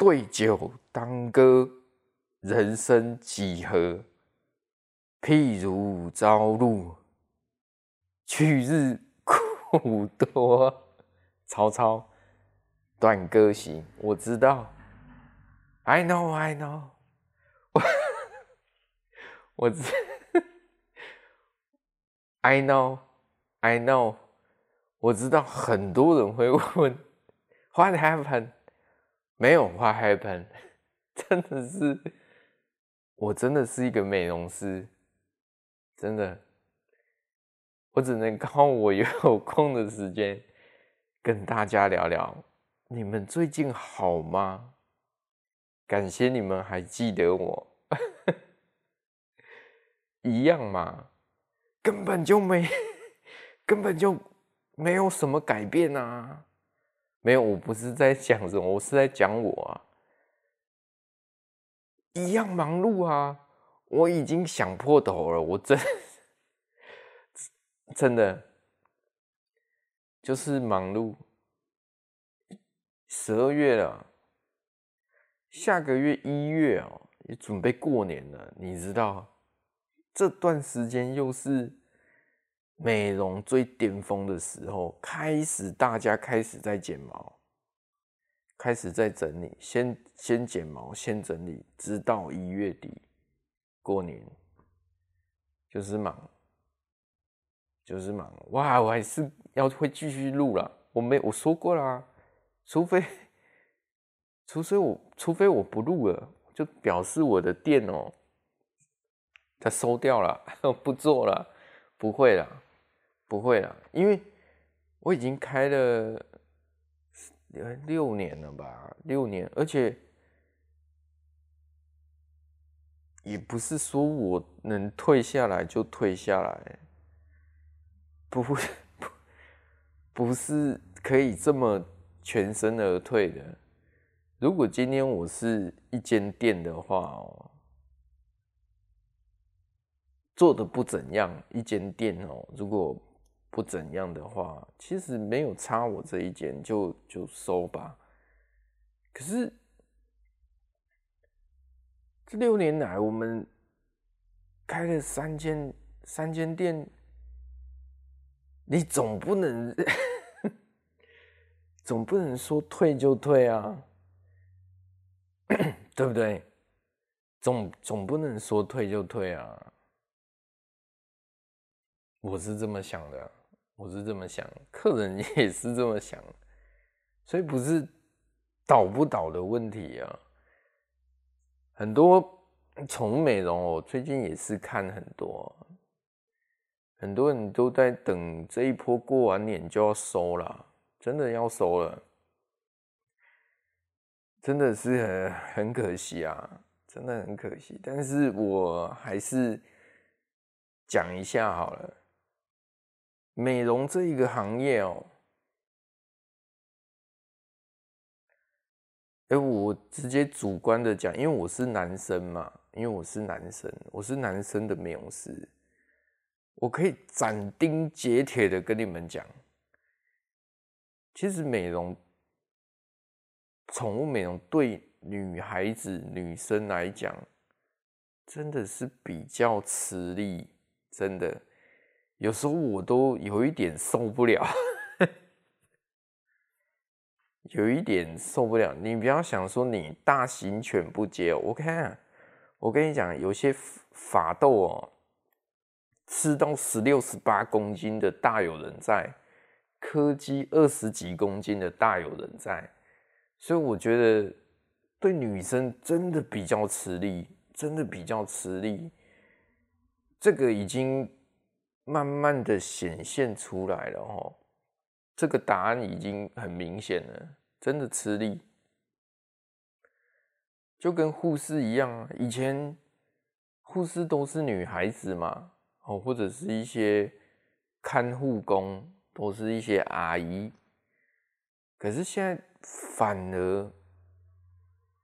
对酒当歌，人生几何？譬如朝露，去日苦多。曹操《短歌行》，我知道。I know, I know 我。我知。I know, I know。我知道很多人会问，What happened？没有会 happen，真的是，我真的是一个美容师。真的，我只能靠我有空的时间跟大家聊聊。你们最近好吗？感谢你们还记得我，一样嘛，根本就没，根本就没有什么改变啊！没有，我不是在讲什么，我是在讲我啊，一样忙碌啊。我已经想破头了，我真 真的就是忙碌。十二月了，下个月一月哦，也准备过年了。你知道，这段时间又是美容最巅峰的时候，开始大家开始在剪毛，开始在整理，先先剪毛，先整理，直到一月底。过年就是忙，就是忙哇！我还是要会继续录了。我没我说过啦，除非除非我除非我不录了，就表示我的店哦，它收掉了，不做了，不会了，不会了，因为我已经开了六年了吧，六年，而且。也不是说我能退下来就退下来，不会，不，不是可以这么全身而退的。如果今天我是一间店的话哦，做的不怎样，一间店哦，如果不怎样的话，其实没有差我这一间就就收吧。可是。这六年来，我们开了三间三间店，你总不能 总不能说退就退啊，对不对？总总不能说退就退啊，我是这么想的，我是这么想，客人也是这么想，所以不是倒不倒的问题啊。很多宠物美容，我最近也是看很多，很多人都在等这一波过完年就要收了，真的要收了，真的是很很可惜啊，真的很可惜。但是我还是讲一下好了，美容这一个行业哦。哎，我直接主观的讲，因为我是男生嘛，因为我是男生，我是男生的美容师，我可以斩钉截铁的跟你们讲，其实美容，宠物美容对女孩子、女生来讲，真的是比较吃力，真的，有时候我都有一点受不了。有一点受不了，你不要想说你大型犬不接，我看，我跟你讲，有些法斗哦，吃到十六、十八公斤的大有人在，柯基二十几公斤的大有人在，所以我觉得对女生真的比较吃力，真的比较吃力，这个已经慢慢的显现出来了哦。这个答案已经很明显了，真的吃力，就跟护士一样啊。以前护士都是女孩子嘛，哦，或者是一些看护工，都是一些阿姨。可是现在反而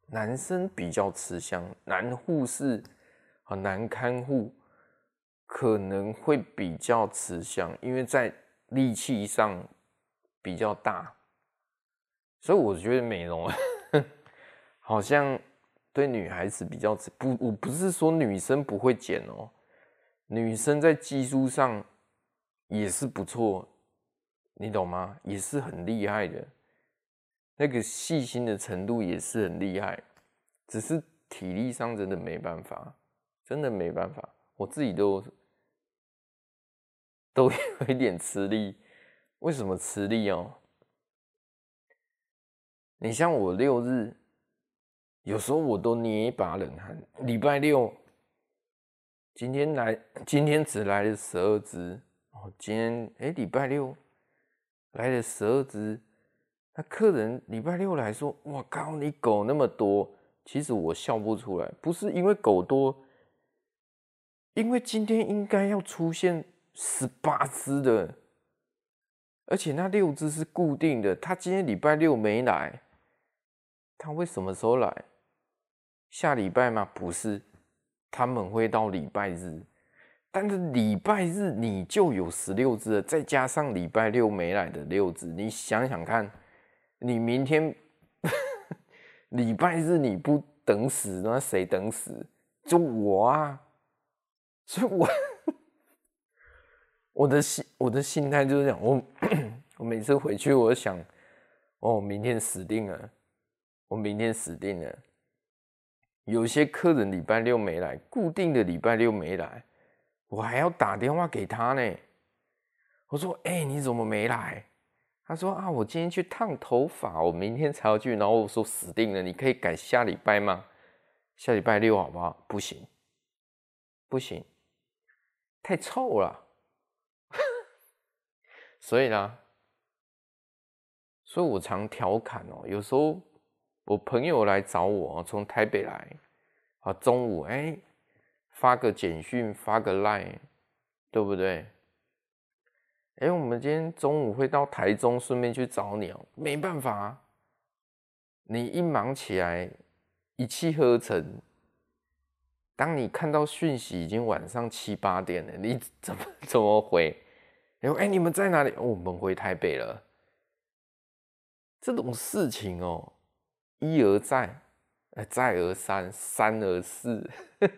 男生比较吃香，男护士和男看护可能会比较吃香，因为在力气上。比较大，所以我觉得美容 好像对女孩子比较不，我不是说女生不会剪哦，女生在技术上也是不错，你懂吗？也是很厉害的，那个细心的程度也是很厉害，只是体力上真的没办法，真的没办法，我自己都都 有一点吃力。为什么吃力哦？你像我六日，有时候我都捏一把冷汗。礼拜六，今天来，今天只来了十二只哦。今天哎，礼拜六来了十二只，那客人礼拜六来说：“我靠，你狗那么多。”其实我笑不出来，不是因为狗多，因为今天应该要出现十八只的，而且那六只是固定的。他今天礼拜六没来。他会什么时候来？下礼拜吗？不是，他们会到礼拜日。但是礼拜日你就有十六只，再加上礼拜六没来的六只，你想想看，你明天 礼拜日你不等死，那谁等死？就我啊！所以我我的心我的心态就是这样，我我每次回去，我想，哦，明天死定了。我明天死定了。有些客人礼拜六没来，固定的礼拜六没来，我还要打电话给他呢。我说：“哎、你怎么没来？”他说：“啊，我今天去烫头发，我明天才要去。”然后我说：“死定了，你可以改下礼拜吗？下礼拜六好不好？”不行，不行，太臭了。所以呢，所以我常调侃哦，有时候。我朋友来找我，从台北来，啊，中午哎、发个简讯，发个 line，对不对？哎、我们今天中午会到台中，顺便去找你哦。没办法，你一忙起来，一气呵成。当你看到讯息已经晚上七八点了，你 怎么怎么回？哎、欸，你们在哪里？哦，我们回台北了。这种事情哦。一而再，再而三，三而四。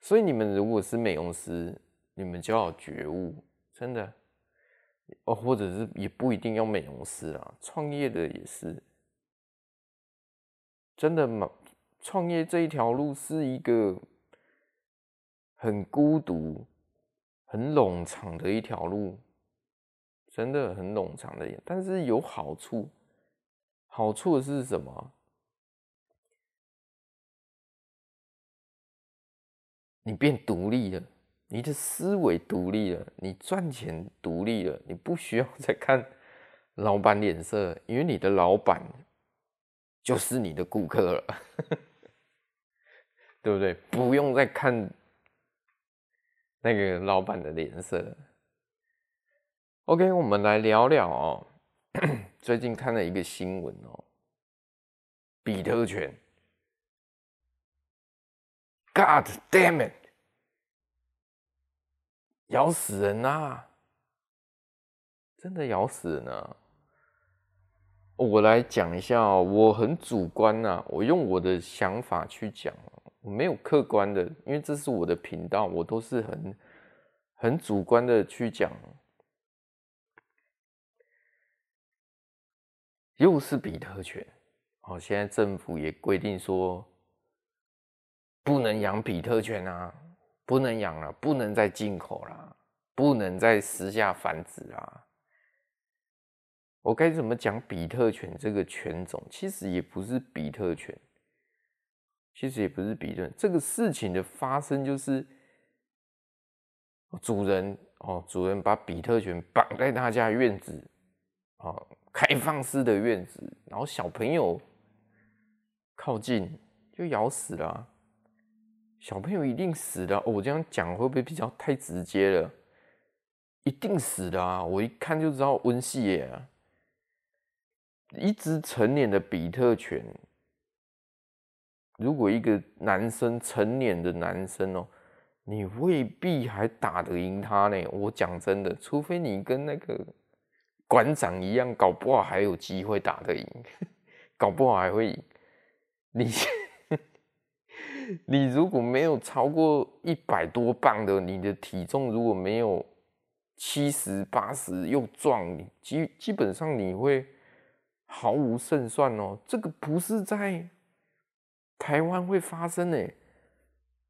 所以你们如果是美容师，你们就要觉悟，真的哦，或者是也不一定要美容师啊，创业的也是，真的吗？创业这一条路是一个很孤独、很冗长的一条路，真的很冗长的，但是有好处。好处是什么？你变独立了，你的思维独立了，你赚钱独立了，你不需要再看老板脸色，因为你的老板就是你的顾客了，对不对？不用再看那个老板的脸色。OK，我们来聊聊哦。最近看了一个新闻哦，比特犬，God damn it，咬死人啊！真的咬死人啊！我来讲一下哦，我很主观呐，我用我的想法去讲，我没有客观的，因为这是我的频道，我都是很很主观的去讲。又是比特犬，哦，现在政府也规定说不能养比特犬啊，不能养了，不能再进口了，不能再私下繁殖啦。我该怎么讲比特犬这个犬种？其实也不是比特犬，其实也不是比特。这个事情的发生就是主人哦，主人把比特犬绑在他家院子，哦。开放式的院子，然后小朋友靠近就咬死了，小朋友一定死的。我这样讲会不会比较太直接了？一定死的啊！我一看就知道温系耶。一只成年的比特犬，如果一个男生成年的男生哦，你未必还打得赢他呢。我讲真的，除非你跟那个。馆长一样，搞不好还有机会打得赢，搞不好还会赢。你 你如果没有超过一百多磅的，你的体重如果没有七十八十又壮，基基本上你会毫无胜算哦。这个不是在台湾会发生呢，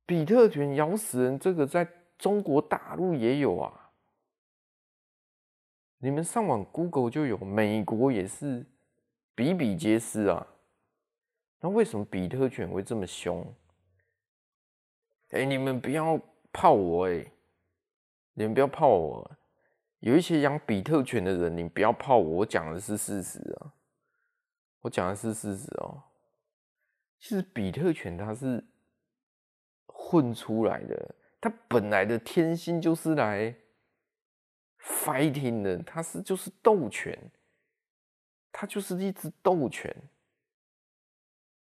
比特犬咬死人，这个在中国大陆也有啊。你们上网 Google 就有，美国也是比比皆是啊。那为什么比特犬会这么凶？哎，你们不要泡我哎！你们不要泡我。有一些养比特犬的人，你不要泡我，我讲的是事实啊。我讲的是事实哦。其实比特犬它是混出来的，它本来的天性就是来 fighting 的，它是就是斗犬，它就是一只斗犬。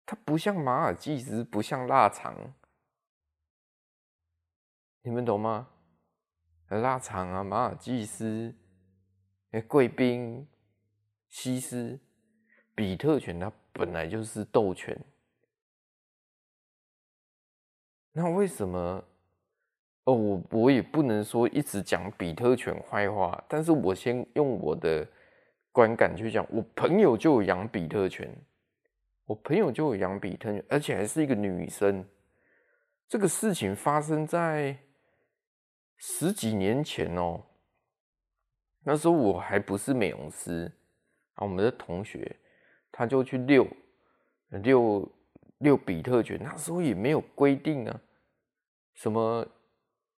它不像马尔济斯，不像腊肠，你们懂吗？腊肠啊，马尔济斯，贵宾，西施，比特犬它本来就是斗犬。那为什么？哦，我我也不能说一直讲比特犬坏话，但是我先用我的观感去讲，我朋友就有养比特犬。我朋友就有养比特犬，而且还是一个女生。这个事情发生在十几年前哦。那时候我还不是美容师，啊，我们的同学他就去遛遛遛比特犬。那时候也没有规定啊，什么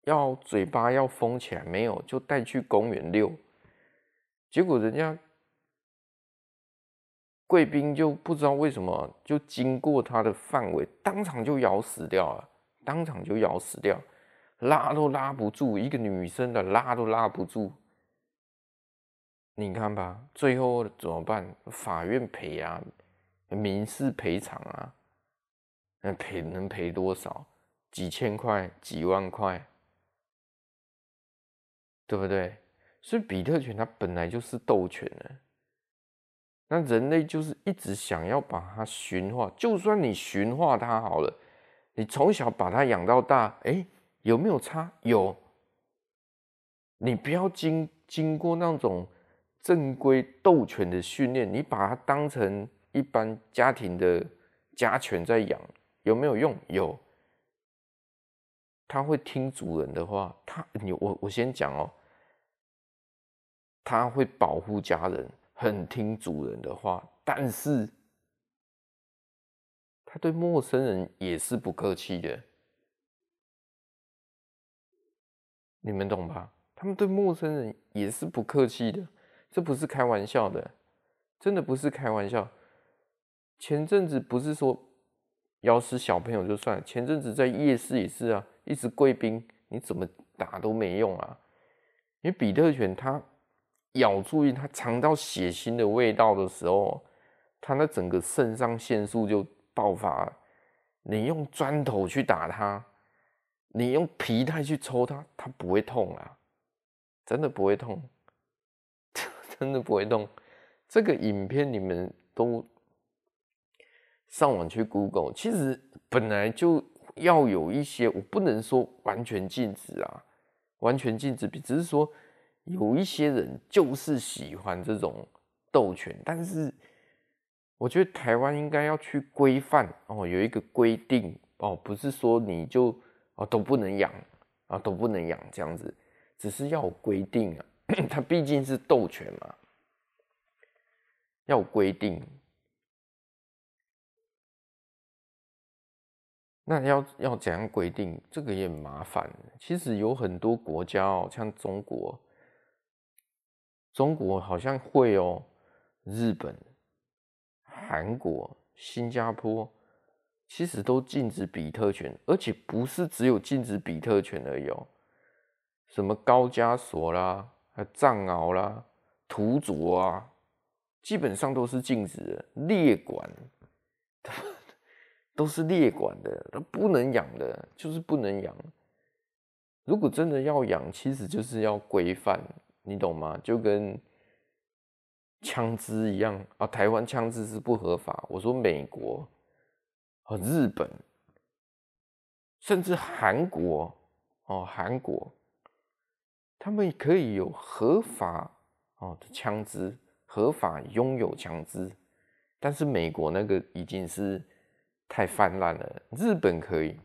要嘴巴要封起来没有，就带去公园遛。结果人家。贵宾就不知道为什么，就经过他的范围，当场就咬死掉了，当场就咬死掉，拉都拉不住，一个女生的拉都拉不住。你看吧，最后怎么办？法院赔啊，民事赔偿啊，那赔能赔多少？几千块、几万块，对不对？所以比特犬它本来就是斗犬呢。那人类就是一直想要把它驯化，就算你驯化它好了，你从小把它养到大，哎，有没有差？有。你不要经经过那种正规斗犬的训练，你把它当成一般家庭的家犬在养，有没有用？有。它会听主人的话，它你我我先讲哦，它会保护家人。很听主人的话，但是他对陌生人也是不客气的，你们懂吧？他们对陌生人也是不客气的，这不是开玩笑的，真的不是开玩笑。前阵子不是说咬死小朋友就算，前阵子在夜市也是啊，一只贵宾你怎么打都没用啊，因为比特犬它。咬住它尝到血腥的味道的时候，它那整个肾上腺素就爆发了。你用砖头去打它，你用皮带去抽它，它不会痛啊，真的不会痛，真的不会痛。这个影片你们都上网去 Google，其实本来就要有一些，我不能说完全禁止啊，完全禁止，只是说。有一些人就是喜欢这种斗犬，但是我觉得台湾应该要去规范哦，有一个规定哦，不是说你就哦都不能养啊，都不能养这样子，只是要有规定啊，它毕竟是斗犬嘛，要有规定。那要要怎样规定？这个也很麻烦。其实有很多国家哦，像中国。中国好像会哦，日本、韩国、新加坡其实都禁止比特犬，而且不是只有禁止比特犬而已哦，什么高加索啦、藏獒啦、土著啊，基本上都是禁止的，列管 都是列管的，都不能养的，就是不能养。如果真的要养，其实就是要规范。你懂吗？就跟枪支一样啊，台湾枪支是不合法。我说美国，和日本，甚至韩国哦，韩国，他们可以有合法哦的枪支，合法拥有枪支，但是美国那个已经是太泛滥了。日本可以，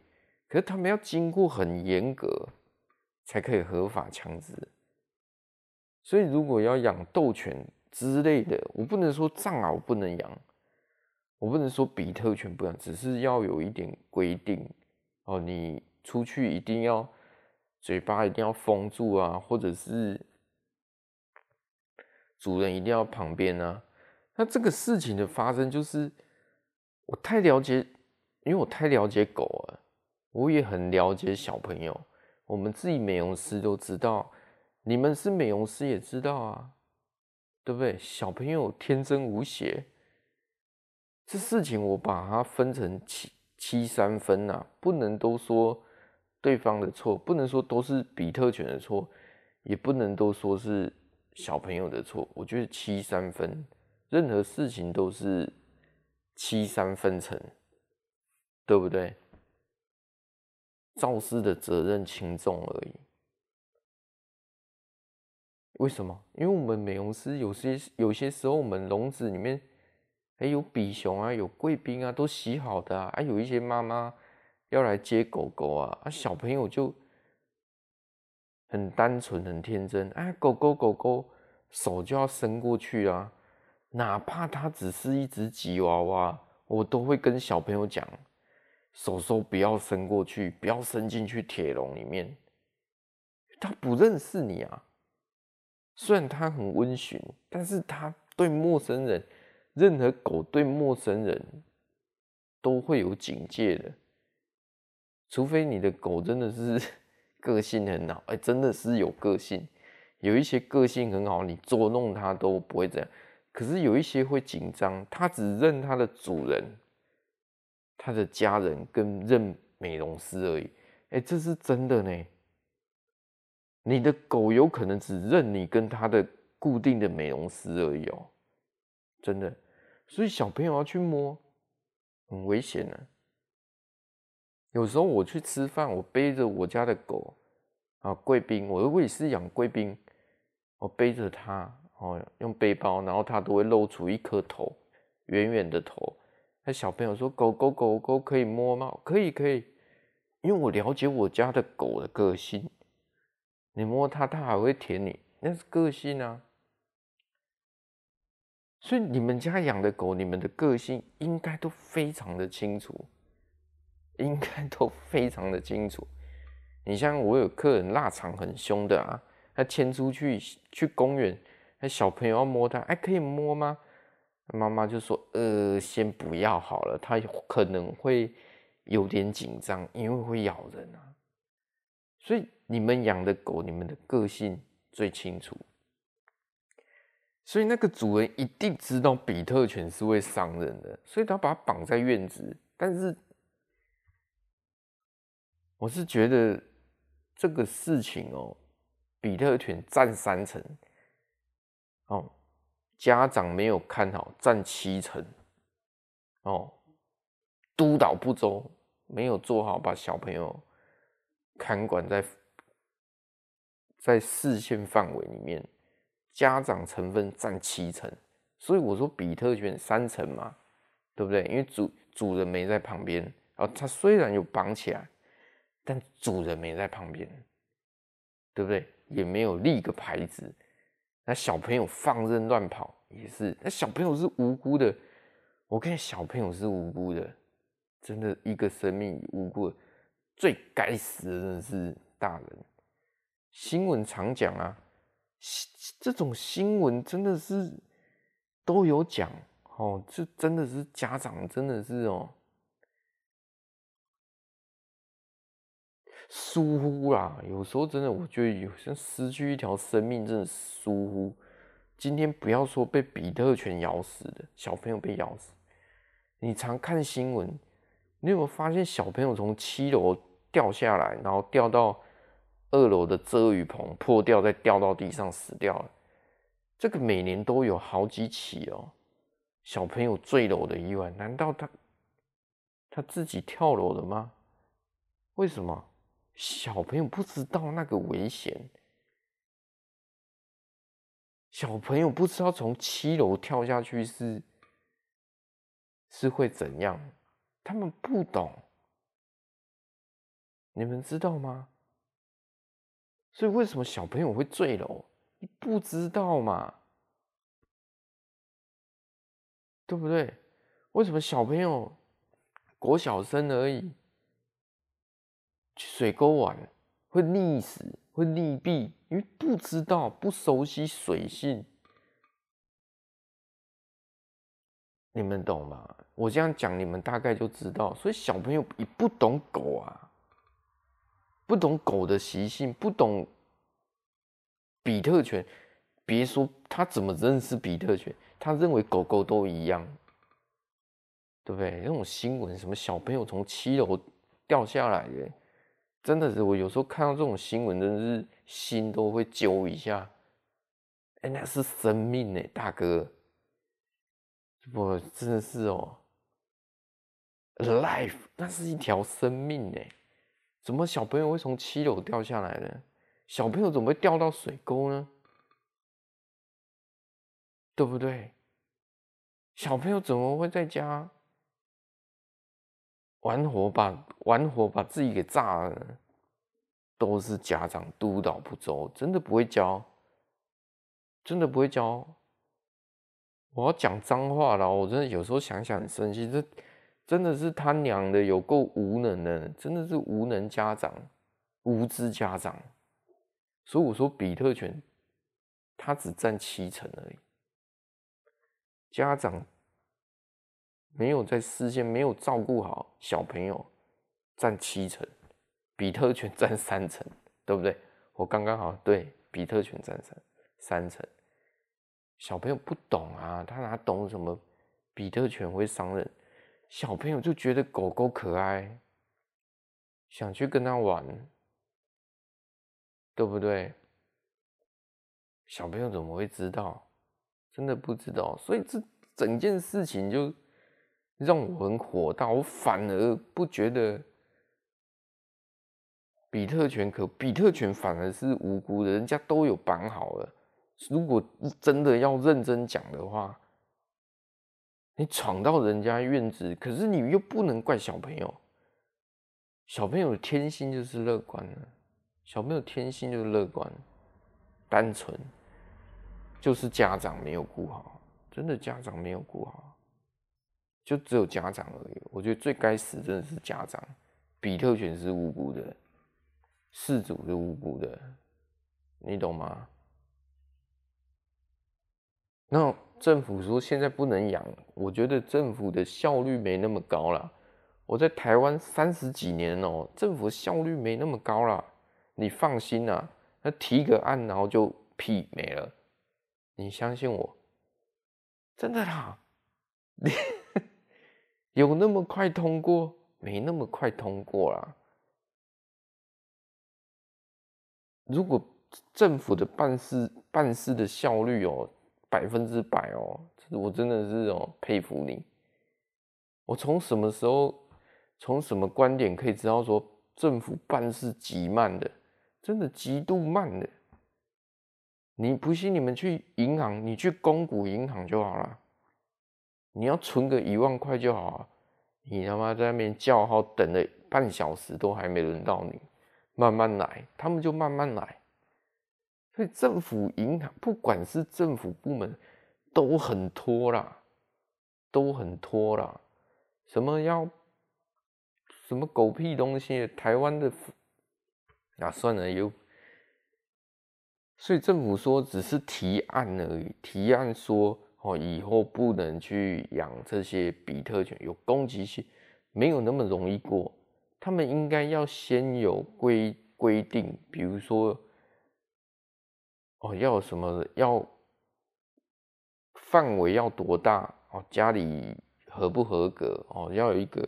可是他们要经过很严格，才可以合法枪支。所以如果要养斗犬之类的，我不能说藏獒不能养。我不能说比特犬不养，只是要有一点规定哦。你出去一定要嘴巴一定要封住啊，或者是主人一定要旁边啊。那这个事情的发生，就是我太了解，因为我太了解狗了，我也很了解小朋友。我们自己美容师都知道，你们是美容师也知道啊，对不对？小朋友天真无邪。这事情我把它分成七七三分呐，不能都说对方的错，不能说都是比特犬的错，也不能都说是小朋友的错。我觉得七三分，任何事情都是七三分成，对不对？肇事的责任轻重而已。为什么？因为我们美容师有些有些时候，我们笼子里面。还有比熊啊，有贵宾啊，都洗好的啊。还有一些妈妈要来接狗狗啊，啊，小朋友就很单纯、很天真，啊，狗狗狗狗手就要伸过去啊，哪怕它只是一只吉娃娃，我都会跟小朋友讲，手手不要伸过去，不要伸进去铁笼里面，它不认识你啊。虽然它很温驯，但是它对陌生人。任何狗对陌生人都会有警戒的，除非你的狗真的是 个性很好，哎，真的是有个性。有一些个性很好，你捉弄它都不会这样。可是有一些会紧张，它只认它的主人、它的家人跟认美容师而已。哎，这是真的呢。你的狗有可能只认你跟它的固定的美容师而已哦，真的。所以小朋友要去摸，很危险的。有时候我去吃饭，我背着我家的狗啊，贵宾，我我也是养贵宾，我背着它哦，用背包，然后它都会露出一颗头，圆圆的头。那小朋友说：“狗狗狗狗可以摸吗？”可以可以，因为我了解我家的狗的个性，你摸它，它还会舔你，那是个性啊。所以你们家养的狗，你们的个性应该都非常的清楚，应该都非常的清楚。你像我有客人腊肠很凶的啊，他牵出去去公园，小朋友要摸它，哎，可以摸吗？妈妈就说，呃，先不要好了，它可能会有点紧张，因为会咬人啊。所以你们养的狗，你们的个性最清楚。所以那个主人一定知道比特犬是会伤人的，所以他把它绑在院子。但是我是觉得这个事情哦，比特犬占三成，哦，家长没有看好占七成，哦，督导不周，没有做好把小朋友看管在在视线范围里面。家长成分占七成，所以我说比特犬三成嘛，对不对？因为主主人没在旁边，然后它虽然有绑起来，但主人没在旁边，对不对？也没有立个牌子。那小朋友放任乱跑也是，那小朋友是无辜的。我看小朋友是无辜的，真的一个生命无辜，最该死的人是大人。新闻常讲啊。这种新闻真的是都有讲哦，这真的是家长真的是哦疏忽啦，有时候真的我觉得有像失去一条生命，真的疏忽。今天不要说被比特犬咬死的小朋友被咬死，你常看新闻，你有没有发现小朋友从七楼掉下来，然后掉到？二楼的遮雨棚破掉，再掉到地上死掉了。这个每年都有好几起哦，小朋友坠楼的意外。难道他他自己跳楼了吗？为什么？小朋友不知道那个危险，小朋友不知道从七楼跳下去是是会怎样，他们不懂，你们知道吗？所以为什么小朋友会坠楼？你不知道嘛？对不对？为什么小朋友国小生而已，去水沟玩会溺死、会溺毙？因为不知道、不熟悉水性，你们懂吗？我这样讲，你们大概就知道。所以小朋友也不懂狗啊，不懂狗的习性，不懂比特犬。别说他怎么认识比特犬，他认为狗狗都一样。对不对？那种新闻，什么小朋友从七楼掉下来的，真的是我有时候看到这种新闻，真的是心都会揪一下。哎，那是生命呢，大哥，我真的是哦，life，那是一条生命呢。怎么小朋友会从七楼掉下来呢？小朋友怎么会掉到水沟呢？对不对？小朋友怎么会在家？玩火把玩火把自己给炸了，都是家长督导不周，真的不会教，真的不会教。我要讲脏话了，我真的有时候想想很生气，这真的是他娘的有够无能的，真的是无能家长，无知家长。所以我说比特犬，他只占七成而已，家长。没有在事先没有照顾好小朋友，占七成，比特犬占三成，对不对？我刚刚好对，比特犬占三三成。小朋友不懂啊，他哪懂什么？比特犬会伤人，小朋友就觉得狗狗可爱，想去跟他玩，对不对？小朋友怎么会知道？真的不知道，所以这整件事情就。让我很火大，我反而不觉得比特犬可，比特犬反而是无辜的，人家都有绑好了。如果真的要认真讲的话，你闯到人家院子，可是你又不能怪小朋友，小朋友的天性就是乐观的，小朋友天性就是乐观，单纯，就是家长没有顾好，真的家长没有顾好。就只有家长而已，我觉得最该死真的是家长。比特犬是无辜的，事主是无辜的，你懂吗？那政府说现在不能养，我觉得政府的效率没那么高了。我在台湾三十几年哦，政府效率没那么高了。你放心啊，那提个案然后就屁没了，你相信我，真的啦，你。有那么快通过？没那么快通过啦。如果政府的办事办事的效率哦，百分之百哦，我真的是哦佩服你。我从什么时候，从什么观点可以知道说政府办事极慢的？真的极度慢的。你不信？你们去银行，你去公股银行就好了。你要存个一万块就好啊！你他妈在那边叫号等了半小时都还没轮到你，慢慢来，他们就慢慢来。所以政府银行不管是政府部门都很拖啦，都很拖啦。什么要什么狗屁东西？台湾的啊，算了又。所以政府说只是提案而已，提案说。哦，以后不能去养这些比特犬，有攻击性，没有那么容易过。他们应该要先有规规定，比如说，哦，要什么，要范围要多大，哦，家里合不合格，哦，要有一个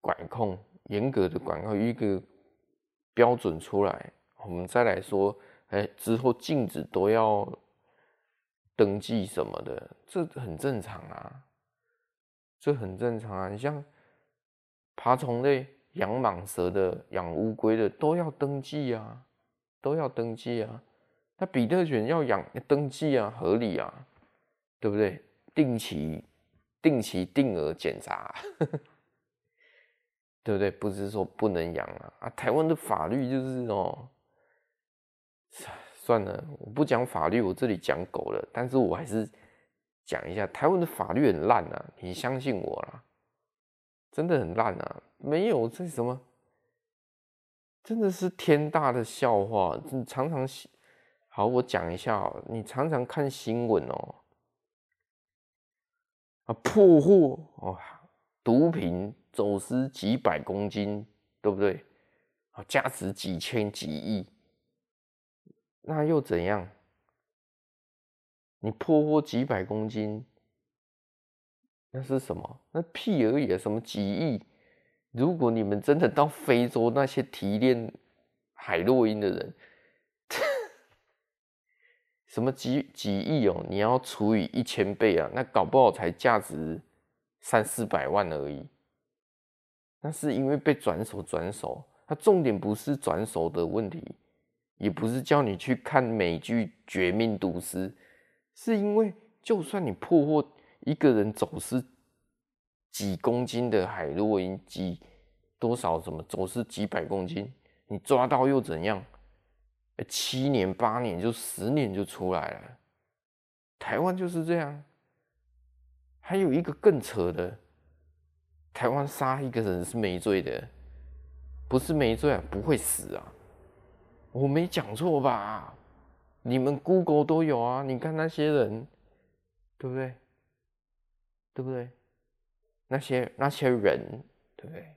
管控，严格的管控，一个标准出来，我们再来说，哎，之后禁止都要。登记什么的，这很正常啊，这很正常啊。你像爬虫类、养蟒蛇的、养乌龟的都要登记啊，都要登记啊。那比特犬要养登记啊，合理啊，对不对？定期、定期定额检查，对不对？不是说不能养啊啊！台湾的法律就是哦，算了，我不讲法律，我这里讲狗了，但是我还是。讲一下，台湾的法律很烂啊，你相信我啦，真的很烂啊，没有这什么，真的是天大的笑话。你常常，好，我讲一下喔，你常常看新闻喔，啊，破获哦，毒品走私几百公斤，对不对？啊，价值几千几亿，那又怎样？你破获几百公斤，那是什么？那屁而已！什么几亿？如果你们真的到非洲那些提炼海洛因的人，什么几几亿哦？你要除以一千倍啊，那搞不好才价值三四百万而已。那是因为被转手转手，它重点不是转手的问题，也不是叫你去看美剧《绝命毒师》。是因为，就算你破获一个人走私几公斤的海洛因，几多少什么走私几百公斤，你抓到又怎样？七年八年就十年就出来了。台湾就是这样。还有一个更扯的，台湾杀一个人是没罪的，不是没罪啊，不会死啊，我没讲错吧？你们 Google 都有啊，你看那些人，对不对？对不对？那些那些人，对不对？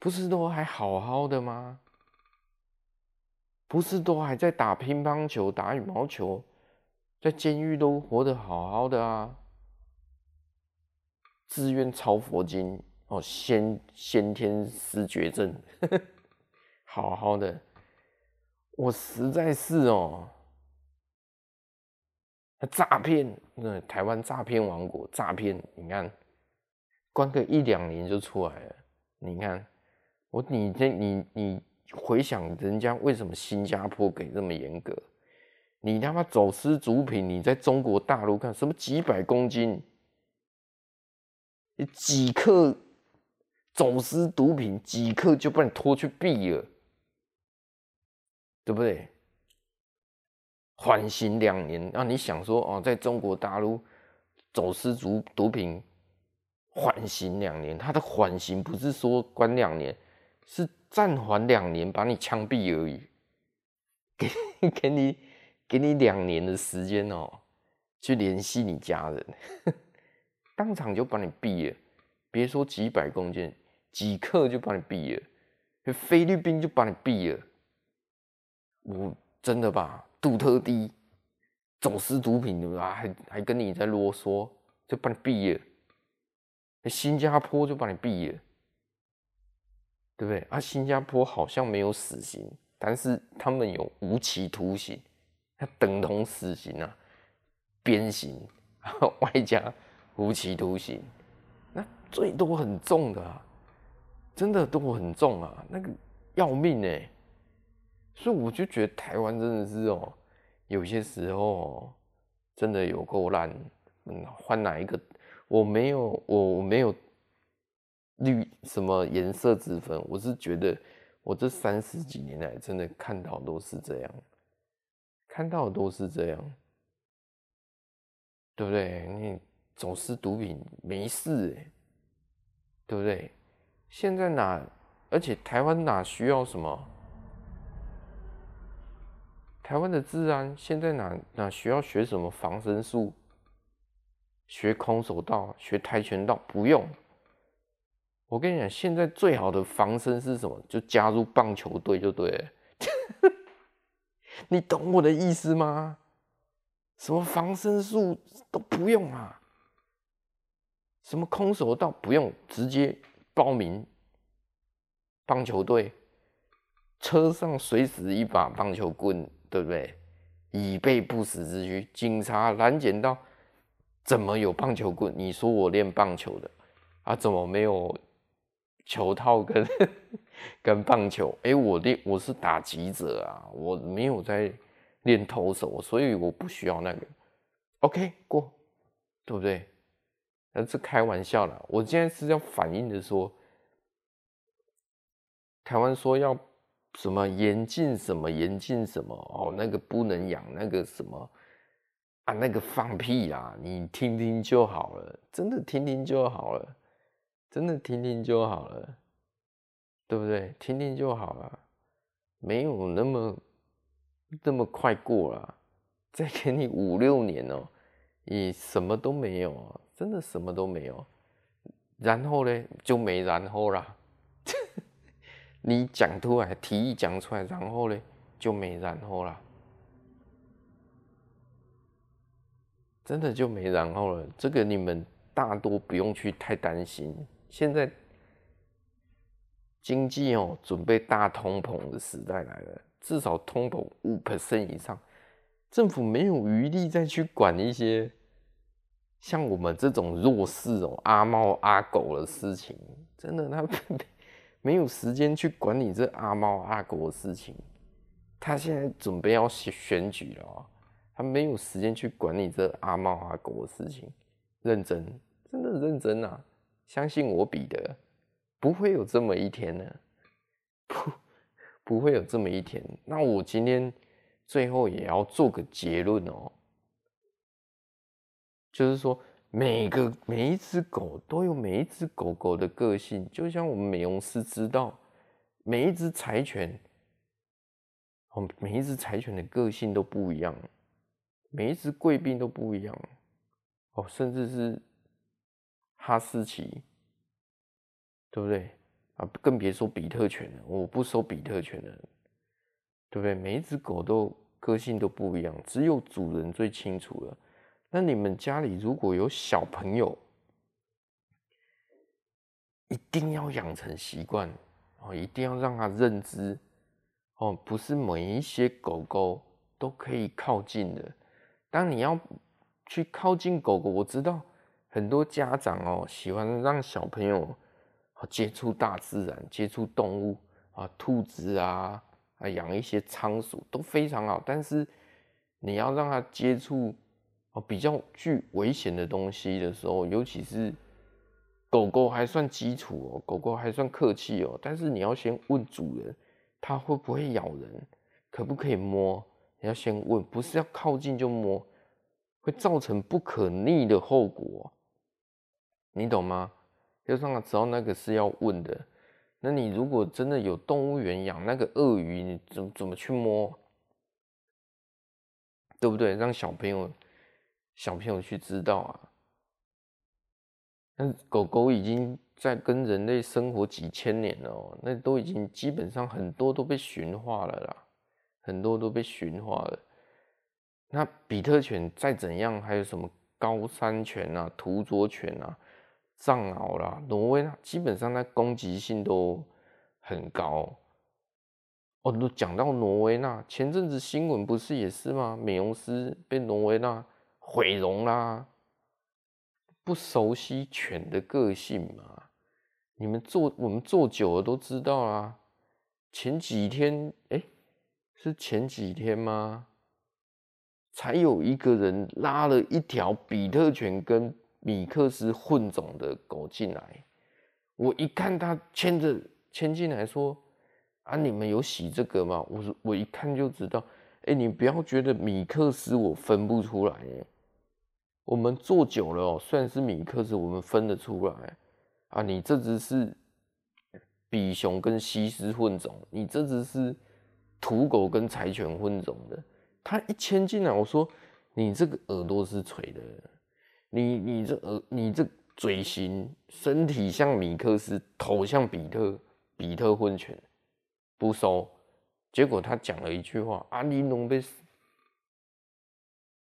不是都还好好的吗？不是都还在打乒乓球、打羽毛球，在监狱都活得好好的啊？自愿抄佛经哦，先先天失觉症，好好的。我实在是哦，诈骗，那台湾诈骗王国，诈骗，你看，关个一两年就出来了。你看，我你这你你回想人家为什么新加坡给这么严格？你他妈走私毒品，你在中国大陆看什么几百公斤，几克走私毒品，几克就把你拖去毙了。对不对？缓刑两年，那你想说哦，在中国大陆走私毒毒品，缓刑两年，他的缓刑不是说关两年，是暂缓两年，把你枪毙而已，给给你给你两年的时间哦，去联系你家人，当场就把你毙了，别说几百公斤，几克就把你毙了，菲律宾就把你毙了。我真的吧，杜特地走私毒品的吧，还还跟你在啰嗦，就把你毙了。新加坡就把你毙了，对不对？啊，新加坡好像没有死刑，但是他们有无期徒刑，那等同死刑啊，鞭刑，外加无期徒刑，那最多很重的啊，真的都很重啊，那个要命哎、所以我就觉得台湾真的是哦，有些时候真的有够烂。嗯，换哪一个？我没有，我没有绿什么颜色之分。我是觉得我这三十几年来真的看到都是这样，看到都是这样，对不对？你走私毒品没事哎，对不对？现在哪？而且台湾哪需要什么？台湾的治安现在哪哪需要学什么防身术？学空手道、学跆拳道不用。我跟你讲，现在最好的防身是什么？就加入棒球队就对了。你懂我的意思吗？什么防身术都不用啊，什么空手道不用，直接报名棒球队，车上随时一把棒球棍。对不对？以备不时之需。警察拦检到，怎么有棒球棍？你说我练棒球的啊？怎么没有球套跟 跟棒球。哎、我练我是打击者啊，我没有在练投手，所以我不需要那个。OK，过，对不对？那是开玩笑啦。我现在是要反映的说，台湾说要什么严禁什么严禁什么哦，那个不能养那个什么啊，那个放屁啦，你听听就好了，真的听听就好了，真的听听就好了，对不对？听听就好了，没有那么那么快过了。再给你五六年哦、你什么都没有，真的什么都没有，然后呢就没然后啦。你讲出来，提议讲出来，然后呢就没然后了，真的就没然后了。这个你们大多不用去太担心。现在经济哦准备大通膨的时代来了，至少通膨五 percent 以上。政府没有余力再去管一些像我们这种弱势哦、阿猫阿狗的事情，真的，他 没有时间去管你这阿猫阿狗的事情。他现在准备要选选举了，他没有时间去管你这阿猫阿狗的事情。认真，真的认真啊！相信我，彼得，不会有这么一天呢，不，不会有这么一天。那我今天。最后也要做个结论哦，就是说，每个每一只狗都有每一只狗狗的个性，就像我们美容师知道，每一只柴犬，哦，每一只柴犬的个性都不一样，每一只贵宾都不一样，哦，甚至是哈士奇，对不对？啊，更别说比特犬了，我不收比特犬的。对不对？每一只狗都个性都不一样，只有主人最清楚了。那你们家里如果有小朋友，一定要养成习惯哦，一定要让他认知哦，不是每一些狗狗都可以靠近的。当你要去靠近狗狗，我知道很多家长哦喜欢让小朋友接触大自然，接触动物啊，兔子啊。啊，养一些仓鼠都非常好，但是你要让它接触比较具危险的东西的时候，尤其是狗狗还算基础哦，狗狗还算客气哦，但是你要先问主人，它会不会咬人，可不可以摸？你要先问，不是要靠近就摸，会造成不可逆的后果，你懂吗？要让它知道那个是要问的。那你如果真的有动物园养那个鳄鱼，你怎怎么去摸？对不对？让小朋友小朋友去知道啊。那狗狗已经在跟人类生活几千年了喔，那都已经基本上很多都被驯化了啦，很多都被驯化了。那比特犬再怎样，还有什么高山犬啊、土佐犬啊。藏獒啦，挪威啦，基本上它攻击性都很高。哦，都讲到挪威那，前阵子新闻不是也是吗？美容师被挪威那毁容啦，不熟悉犬的个性嘛？你们做我们做久了都知道啦。前几天，哎、是前几天吗？才有一个人拉了一条比特犬跟。米克斯混种的狗进来，我一看他牵着牵进来说：“啊，你们有洗这个吗？”我说：“我一看就知道。”哎，你不要觉得米克斯我分不出来，我们做久了哦，虽然是米克斯，我们分得出来啊。你这只是比熊跟西施混种，你这只是土狗跟柴犬混种的。他一牵进来，我说：“你这个耳朵是垂的。”你你这耳，你这嘴型，身体像米克斯，头像比特，比特混犬，不收。结果他讲了一句话：“啊，你侬被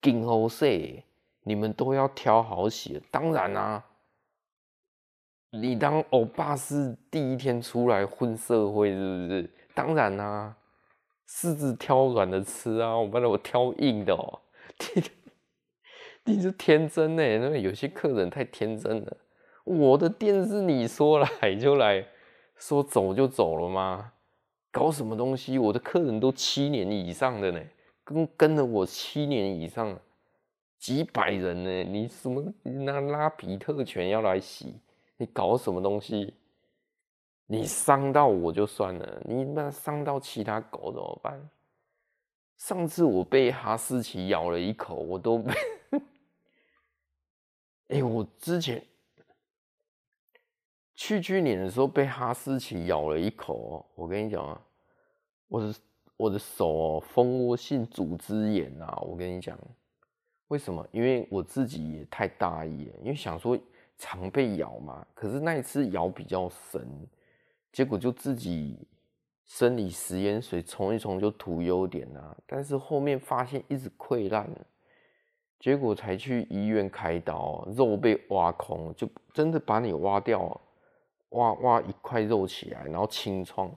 今后世，你们都要挑好写。”当然啊，你当欧巴是第一天出来混社会，是不是？当然啊，狮子挑软的吃啊，我不然我挑硬的哦。你是天真呢？那有些客人太天真了。我的店是你说来就来，说走就走了吗？搞什么东西？我的客人都七年以上的呢，跟跟了我七年以上，几百人呢。你什么？你拿拉比特犬要来洗？你搞什么东西？你伤到我就算了，你那伤到其他狗怎么办？上次我被哈士奇咬了一口，我都被。哎、我之前去去年的时候被哈士奇咬了一口，我跟你讲啊，我的我的手哦，蜂窝性组织炎啊，我跟你讲，为什么？因为我自己也太大意了，因为想说常被咬嘛，可是那一次咬比较深，结果就自己生理食盐水冲一冲就涂优点啊，但是后面发现一直溃烂。结果才去医院开刀，肉被挖空，就真的把你挖掉，挖挖一块肉起来，然后清创。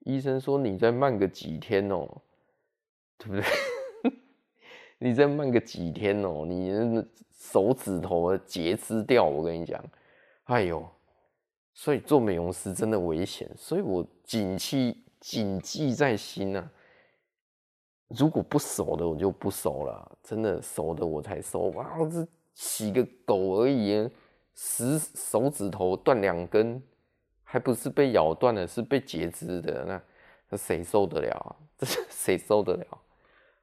医生说你再慢个几天哦，对不对？你再慢个几天哦，你手指头截肢掉，我跟你讲，哎呦，所以做美容师真的危险，所以我谨记谨记在心啊。如果不熟的我就不熟了，真的熟的我才熟。哇，这洗个狗而已，十手指头断两根，还不是被咬断了，是被截肢的，那谁受得了啊？这 谁受得了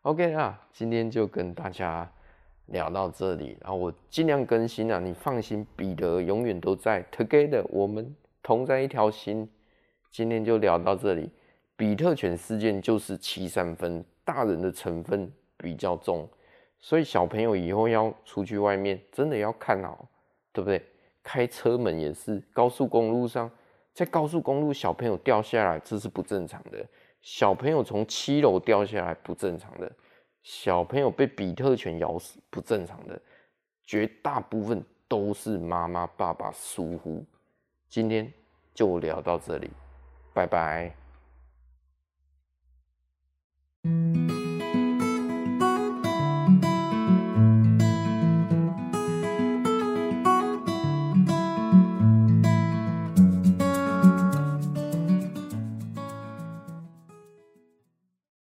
？OK 啊，今天就跟大家聊到这里，然后我尽量更新啊，你放心，彼得永远都在，Together，我们同在一条心。今天就聊到这里，比特犬事件就是七三分。大人的成分比较重，所以小朋友以后要出去外面，真的要看好，对不对？开车门也是，高速公路上，在高速公路小朋友掉下来，这是不正常的。小朋友从七楼掉下来，不正常的。小朋友被比特犬咬死，不正常的。绝大部分都是妈妈爸爸疏忽。今天就聊到这里，拜拜。